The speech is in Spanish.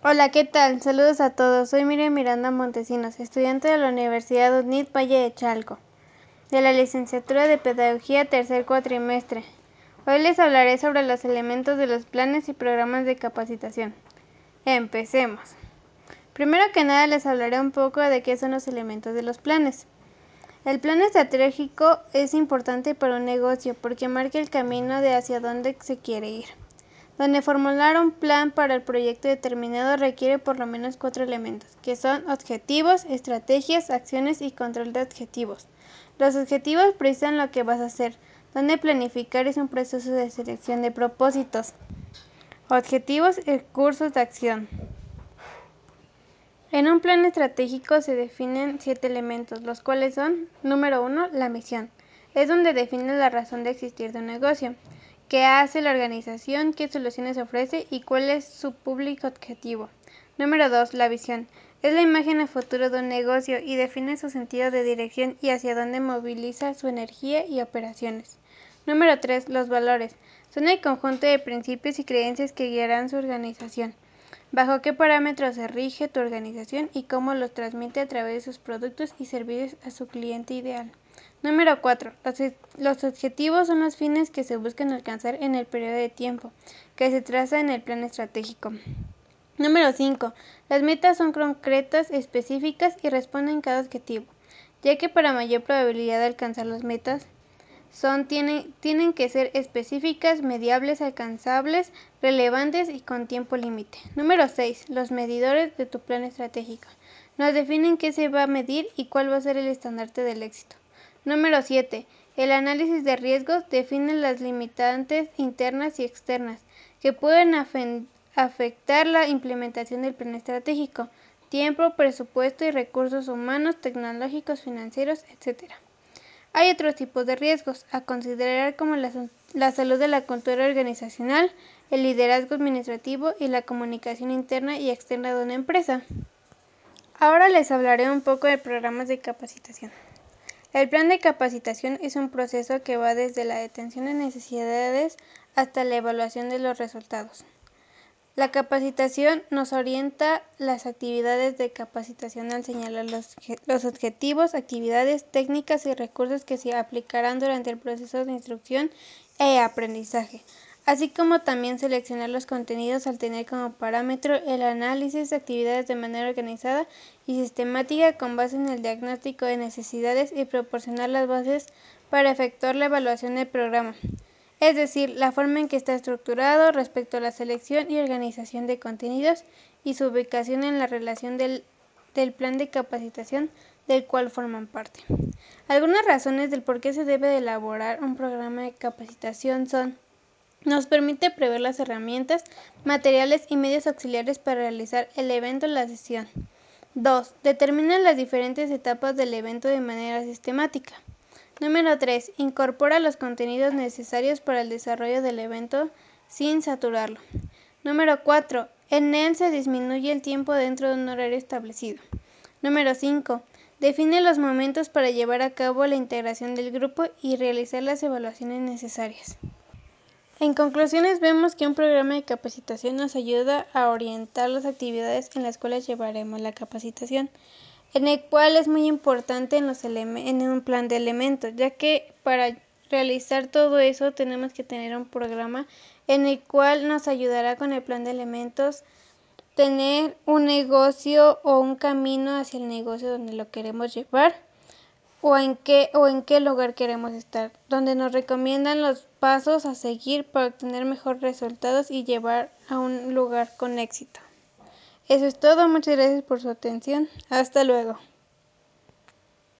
Hola, ¿qué tal? Saludos a todos. Soy Miriam Miranda Montesinos, estudiante de la Universidad UNIT Valle de Chalco, de la licenciatura de Pedagogía tercer cuatrimestre. Hoy les hablaré sobre los elementos de los planes y programas de capacitación. Empecemos. Primero que nada les hablaré un poco de qué son los elementos de los planes. El plan estratégico es importante para un negocio porque marca el camino de hacia dónde se quiere ir donde formular un plan para el proyecto determinado requiere por lo menos cuatro elementos, que son objetivos, estrategias, acciones y control de objetivos. Los objetivos precisan lo que vas a hacer, donde planificar es un proceso de selección de propósitos. Objetivos y cursos de acción. En un plan estratégico se definen siete elementos, los cuales son, número uno, la misión. Es donde define la razón de existir de un negocio qué hace la organización, qué soluciones ofrece y cuál es su público objetivo. Número 2. La visión. Es la imagen a futuro de un negocio y define su sentido de dirección y hacia dónde moviliza su energía y operaciones. Número 3. Los valores. Son el conjunto de principios y creencias que guiarán su organización. Bajo qué parámetros se rige tu organización y cómo los transmite a través de sus productos y servicios a su cliente ideal. Número 4. Los, objetivos son los fines que se buscan alcanzar en el periodo de tiempo que se traza en el plan estratégico. Número 5. Las metas son concretas, específicas y responden cada objetivo, ya que para mayor probabilidad de alcanzar las metas son, tienen, tienen que ser específicas, mediables, alcanzables, relevantes y con tiempo límite. Número 6. Los medidores de tu plan estratégico. Nos definen qué se va a medir y cuál va a ser el estandarte del éxito. Número 7. El análisis de riesgos define las limitantes internas y externas que pueden afectar la implementación del plan estratégico, tiempo, presupuesto y recursos humanos, tecnológicos, financieros, etc. Hay otros tipos de riesgos a considerar como la, la salud de la cultura organizacional, el liderazgo administrativo y la comunicación interna y externa de una empresa. Ahora les hablaré un poco de programas de capacitación. El plan de capacitación es un proceso que va desde la detención de necesidades hasta la evaluación de los resultados. La capacitación nos orienta las actividades de capacitación al señalar los, los, objetivos, actividades, técnicas y recursos que se aplicarán durante el proceso de instrucción e aprendizaje así como también seleccionar los contenidos al tener como parámetro el análisis de actividades de manera organizada y sistemática con base en el diagnóstico de necesidades y proporcionar las bases para efectuar la evaluación del programa, es decir, la forma en que está estructurado respecto a la selección y organización de contenidos y su ubicación en la relación del, del plan de capacitación del cual forman parte. Algunas razones del por qué se debe elaborar un programa de capacitación son nos permite prever las herramientas, materiales y medios auxiliares para realizar el evento o la sesión. 2. Determina las diferentes etapas del evento de manera sistemática. Número 3. Incorpora los contenidos necesarios para el desarrollo del evento sin saturarlo. Número 4. En él se disminuye el tiempo dentro de un horario establecido. Número 5. Define los momentos para llevar a cabo la integración del grupo y realizar las evaluaciones necesarias. En conclusiones, vemos que un programa de capacitación nos ayuda a orientar las actividades en las cuales llevaremos la capacitación, en el cual es muy importante en, los en un plan de elementos, ya que para realizar todo eso tenemos que tener un programa en el cual nos ayudará con el plan de elementos tener un negocio o un camino hacia el negocio donde lo queremos llevar o en qué o en qué lugar queremos estar, donde nos recomiendan los pasos a seguir para obtener mejores resultados y llevar a un lugar con éxito. Eso es todo, muchas gracias por su atención. Hasta luego.